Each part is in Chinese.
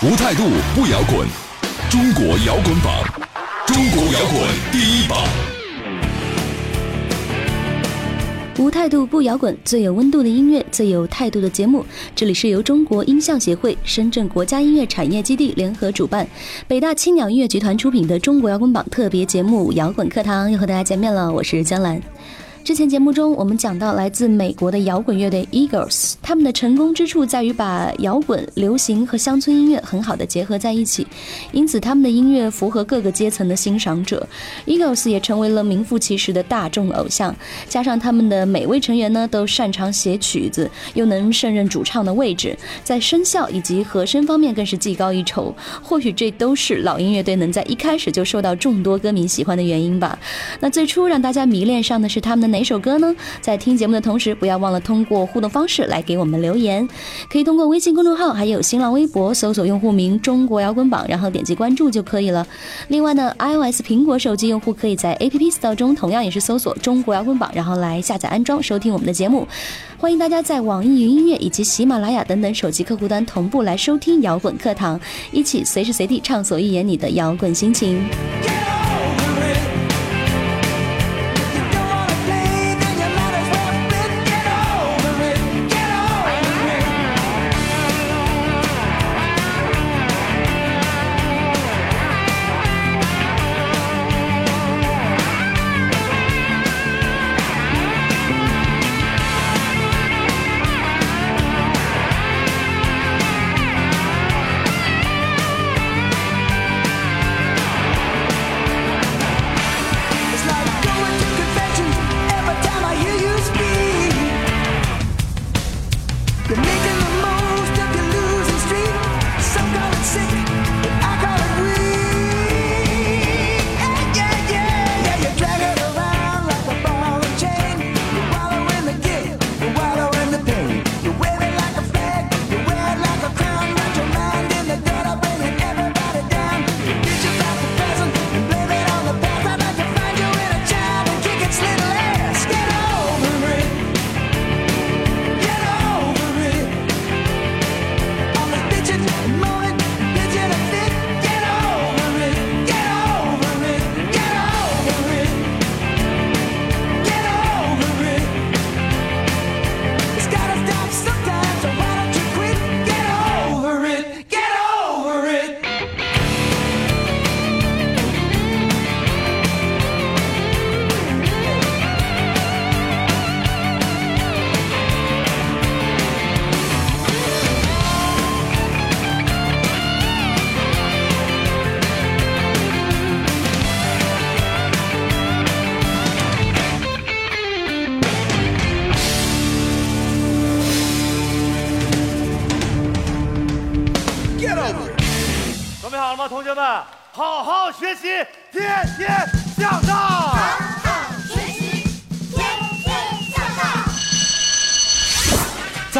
无态度不摇滚，中国摇滚榜，中国摇滚第一榜。无态度不摇滚，最有温度的音乐，最有态度的节目。这里是由中国音像协会、深圳国家音乐产业基地联合主办，北大青鸟音乐集团出品的中国摇滚榜特别节目《摇滚课堂》，又和大家见面了。我是江兰。之前节目中，我们讲到来自美国的摇滚乐队 Eagles，他们的成功之处在于把摇滚、流行和乡村音乐很好的结合在一起，因此他们的音乐符合各个阶层的欣赏者。Eagles 也成为了名副其实的大众偶像。加上他们的每位成员呢都擅长写曲子，又能胜任主唱的位置，在声效以及和声方面更是技高一筹。或许这都是老音乐队能在一开始就受到众多歌迷喜欢的原因吧。那最初让大家迷恋上的是他们的哪首歌呢？在听节目的同时，不要忘了通过互动方式来给我们留言，可以通过微信公众号还有新浪微博搜索用户名“中国摇滚榜”，然后点击关注就可以了。另外呢，iOS 苹果手机用户可以在 App Store 中同样也是搜索“中国摇滚榜”，然后来下载安装收听我们的节目。欢迎大家在网易云音乐以及喜马拉雅等等手机客户端同步来收听摇滚课堂，一起随时随地畅所欲言你的摇滚心情。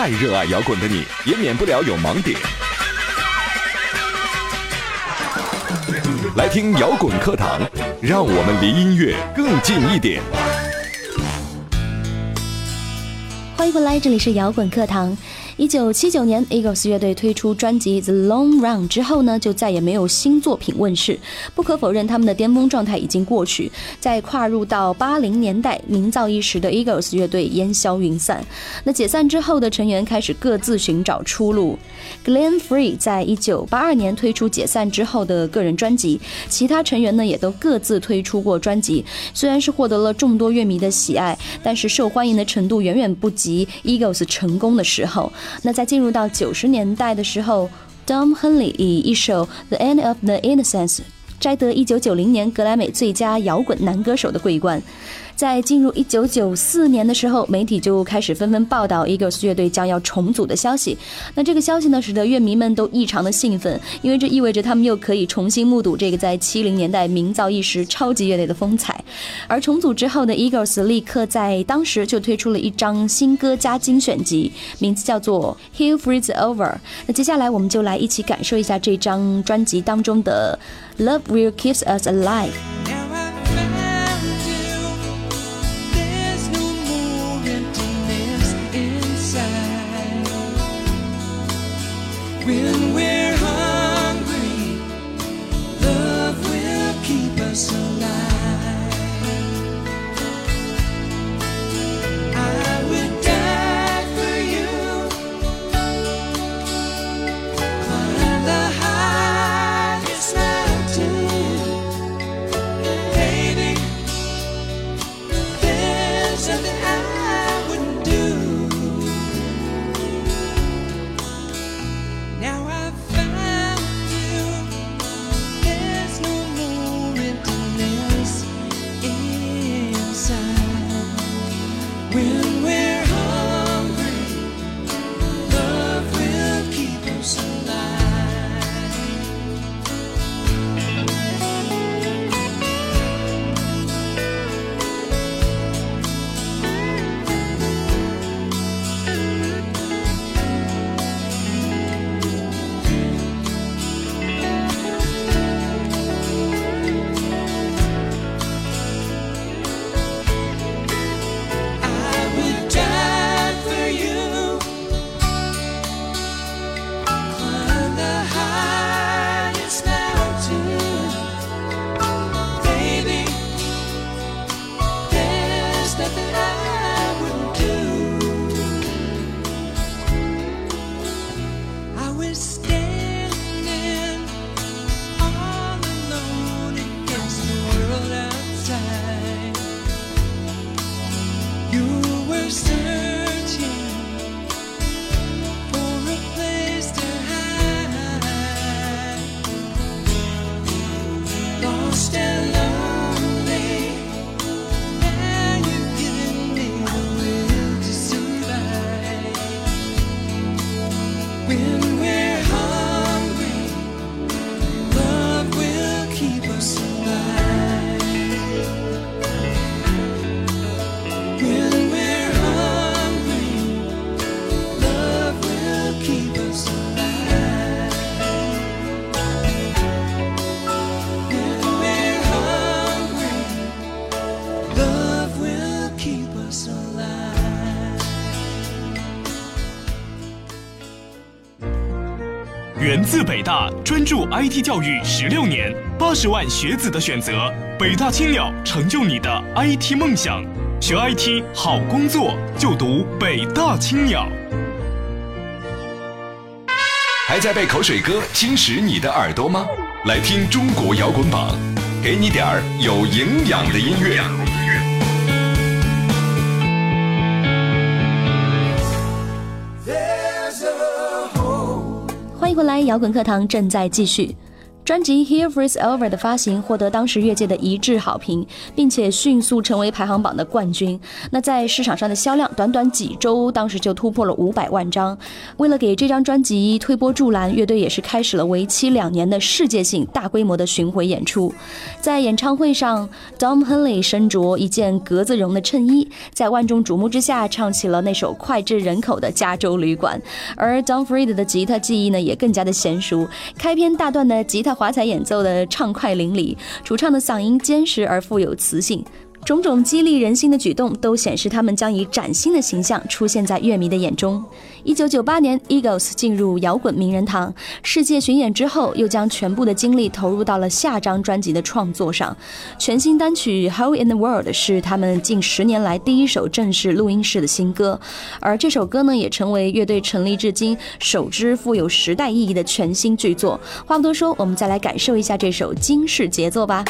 再热爱摇滚的你，也免不了有盲点。来听摇滚课堂，让我们离音乐更近一点。欢迎回来，这里是摇滚课堂。一九七九年，Eagles 乐队推出专辑《The Long Run》之后呢，就再也没有新作品问世。不可否认，他们的巅峰状态已经过去。在跨入到八零年代，名噪一时的 Eagles 乐队烟消云散。那解散之后的成员开始各自寻找出路。Glenn Frey 在一九八二年推出解散之后的个人专辑，其他成员呢也都各自推出过专辑。虽然是获得了众多乐迷的喜爱，但是受欢迎的程度远远不及 Eagles 成功的时候。那在进入到九十年代的时候，Dom Henley 以一首《The End of the Innocence》摘得一九九零年格莱美最佳摇滚男歌手的桂冠。在进入一九九四年的时候，媒体就开始纷纷报道 Eagles 乐队将要重组的消息。那这个消息呢，使得乐迷们都异常的兴奋，因为这意味着他们又可以重新目睹这个在七零年代名噪一时超级乐队的风采。而重组之后呢，Eagles 立刻在当时就推出了一张新歌加精选集，名字叫做《He'll Freeze Over》。那接下来我们就来一起感受一下这张专辑当中的《Love Will Keep Us Alive》。自北大，专注 IT 教育十六年，八十万学子的选择，北大青鸟成就你的 IT 梦想。学 IT 好工作，就读北大青鸟。还在被口水歌侵蚀你的耳朵吗？来听中国摇滚榜，给你点儿有营养的音乐。回来，摇滚课堂正在继续。专辑《Here Freeze Over》的发行获得当时乐界的一致好评，并且迅速成为排行榜的冠军。那在市场上的销量，短短几周，当时就突破了五百万张。为了给这张专辑推波助澜，乐队也是开始了为期两年的世界性大规模的巡回演出。在演唱会上，Dom Henley 身着一件格子绒的衬衣，在万众瞩目之下唱起了那首脍炙人口的《加州旅馆》，而 Don Freed 的吉他技艺呢也更加的娴熟，开篇大段的吉他华彩演奏的畅快淋漓，主唱的嗓音坚实而富有磁性。种种激励人心的举动，都显示他们将以崭新的形象出现在乐迷的眼中。一九九八年，Eagles 进入摇滚名人堂，世界巡演之后，又将全部的精力投入到了下张专辑的创作上。全新单曲《How in the World》是他们近十年来第一首正式录音室的新歌，而这首歌呢，也成为乐队成立至今首支富有时代意义的全新巨作。话不多说，我们再来感受一下这首惊世杰作吧。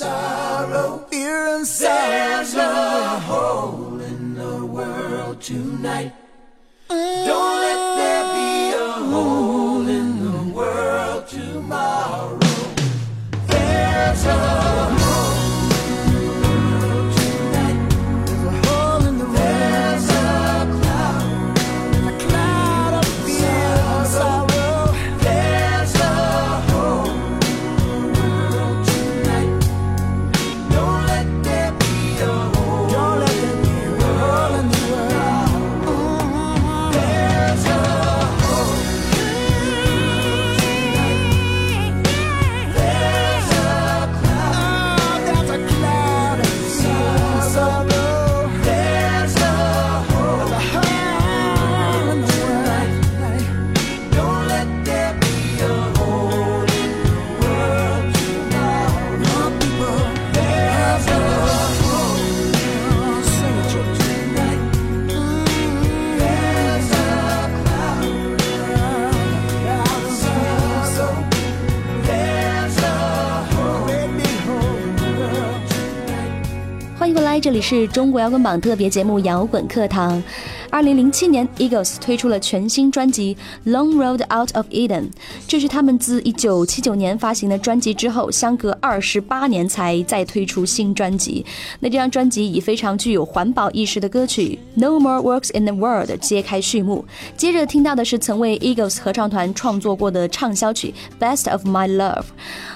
sorrow. Fear and sorrow. There's a hole in the world tonight. 是中国摇滚榜特别节目《摇滚课堂》。二零零七年，Eagles 推出了全新专辑《Long Road Out of Eden》，这是他们自一九七九年发行的专辑之后，相隔二十八年才再推出新专辑。那这张专辑以非常具有环保意识的歌曲《No More Works in the World》揭开序幕。接着听到的是曾为 Eagles 合唱团创作过的畅销曲《Best of My Love》。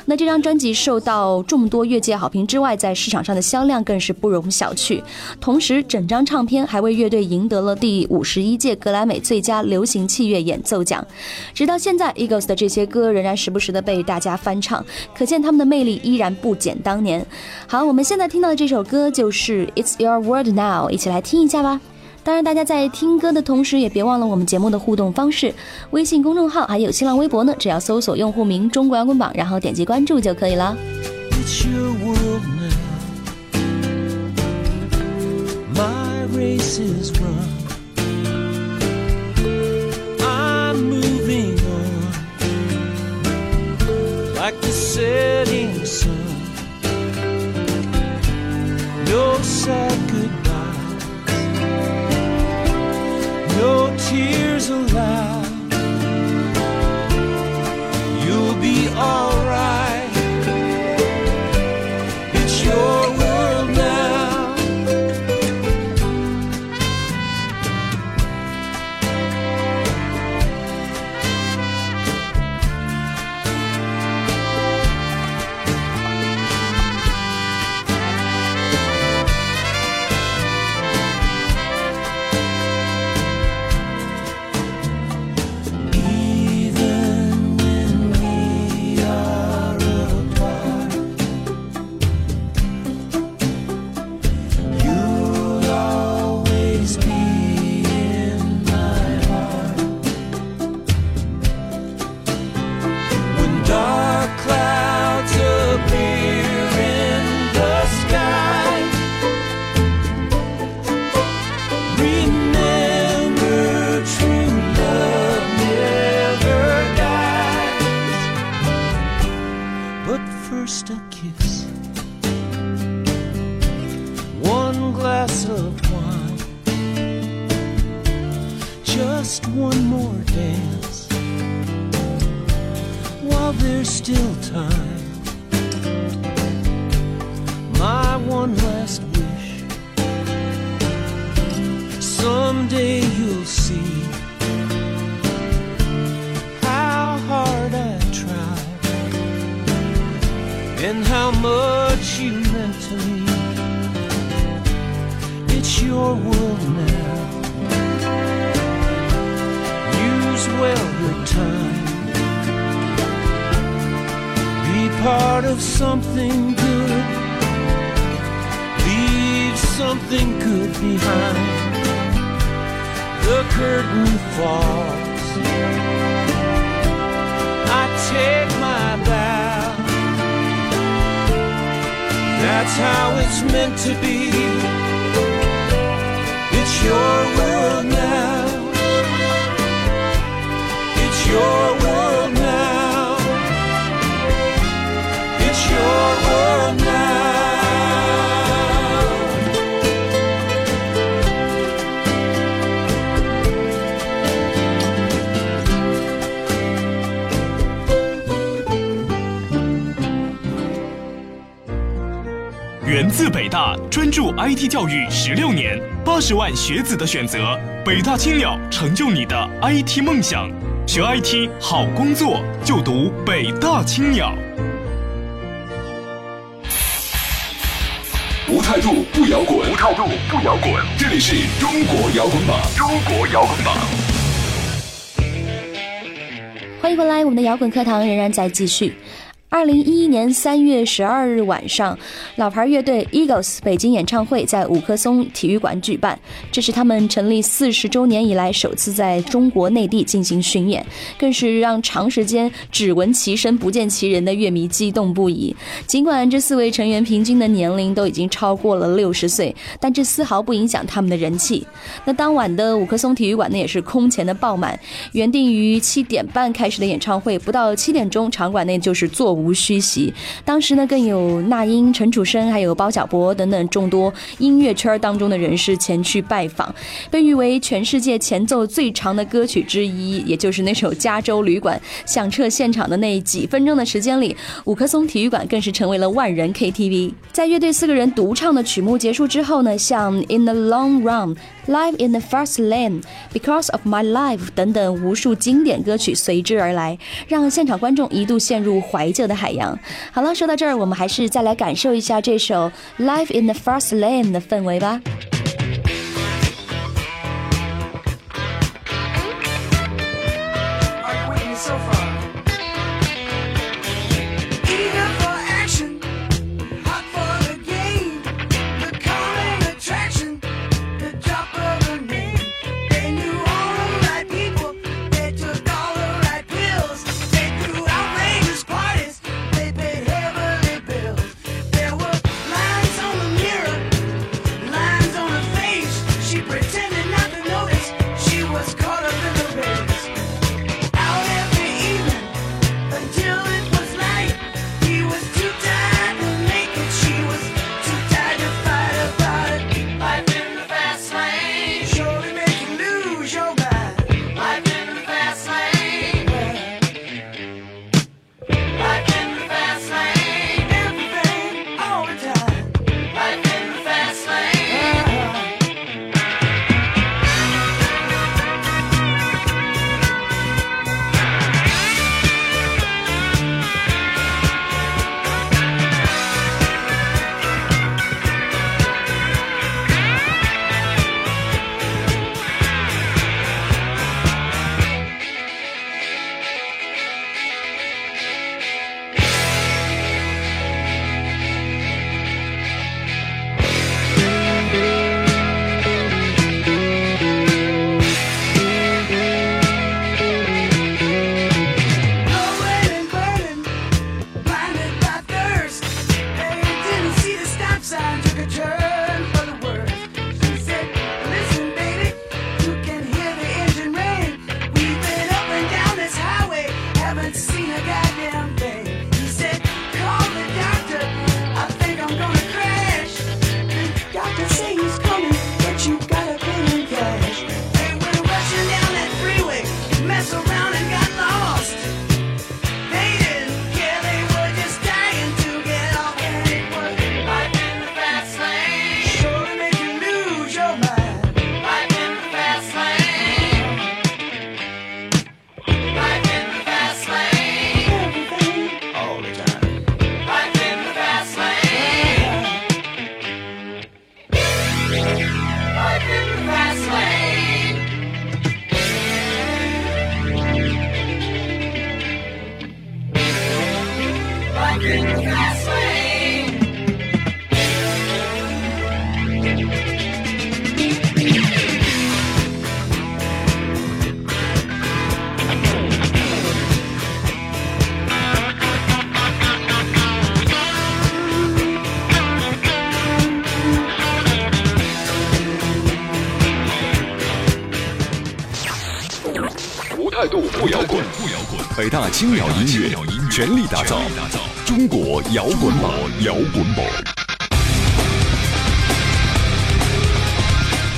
那这张专辑受到众多乐界好评之外，在市场上的销量更是不容小觑。同时，整张唱片还为乐队赢得了第五十一届格莱美最佳流行器乐演奏奖。直到现在，Eagles 的这些歌仍然时不时的被大家翻唱，可见他们的魅力依然不减当年。好，我们现在听到的这首歌就是《It's Your World Now》，一起来听一下吧。当然，大家在听歌的同时，也别忘了我们节目的互动方式，微信公众号还有新浪微博呢，只要搜索用户名“中国摇滚榜”，然后点击关注就可以了。My race is run. There's still time. Of something good. Leave something good behind. The curtain falls. I take my bow. That's how it's meant to be. It's your world now. It's your 自北大专注 IT 教育十六年，八十万学子的选择，北大青鸟成就你的 IT 梦想。学 IT 好工作，就读北大青鸟。无态度不摇滚，无态度不摇滚。这里是中国摇滚榜，中国摇滚榜。欢迎回来，我们的摇滚课堂仍然在继续。二零一一年三月十二日晚上，老牌乐队 Eagles 北京演唱会在五棵松体育馆举办，这是他们成立四十周年以来首次在中国内地进行巡演，更是让长时间只闻其声不见其人的乐迷激动不已。尽管这四位成员平均的年龄都已经超过了六十岁，但这丝毫不影响他们的人气。那当晚的五棵松体育馆呢，也是空前的爆满。原定于七点半开始的演唱会，不到七点钟，场馆内就是座无无虚席。当时呢，更有那英、陈楚生，还有包小柏等等众多音乐圈当中的人士前去拜访。被誉为全世界前奏最长的歌曲之一，也就是那首《加州旅馆》，响彻现场的那几分钟的时间里，五棵松体育馆更是成为了万人 KTV。在乐队四个人独唱的曲目结束之后呢，像《In the Long Run》。Live in the First Lane、Because of My Life 等等无数经典歌曲随之而来，让现场观众一度陷入怀旧的海洋。好了，说到这儿，我们还是再来感受一下这首《Live in the First Lane》的氛围吧。滚。北大青鸟音乐全力打造中国摇滚榜，摇滚榜。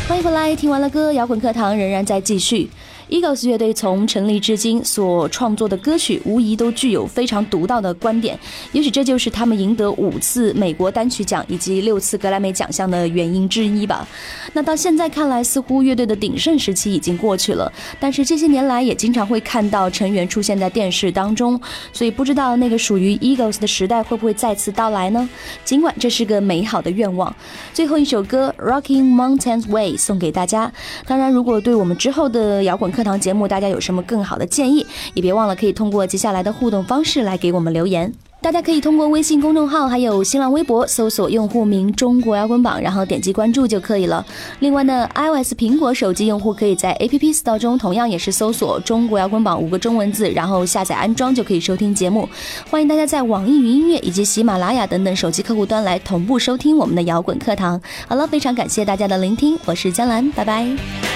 欢迎回来，听完了歌，摇滚课堂仍然在继续。Eagles 乐队从成立至今所创作的歌曲，无疑都具有非常独到的观点。也许这就是他们赢得五次美国单曲奖以及六次格莱美奖项的原因之一吧。那到现在看来，似乎乐队的鼎盛时期已经过去了。但是这些年来，也经常会看到成员出现在电视当中，所以不知道那个属于 Eagles 的时代会不会再次到来呢？尽管这是个美好的愿望。最后一首歌《Rocking Mountains Way》送给大家。当然，如果对我们之后的摇滚课堂节目大家有什么更好的建议，也别忘了可以通过接下来的互动方式来给我们留言。大家可以通过微信公众号还有新浪微博搜索用户名“中国摇滚榜”，然后点击关注就可以了。另外呢，iOS 苹果手机用户可以在 App Store 中同样也是搜索“中国摇滚榜”五个中文字，然后下载安装就可以收听节目。欢迎大家在网易云音乐以及喜马拉雅等等手机客户端来同步收听我们的摇滚课堂。好了，非常感谢大家的聆听，我是江兰，拜拜。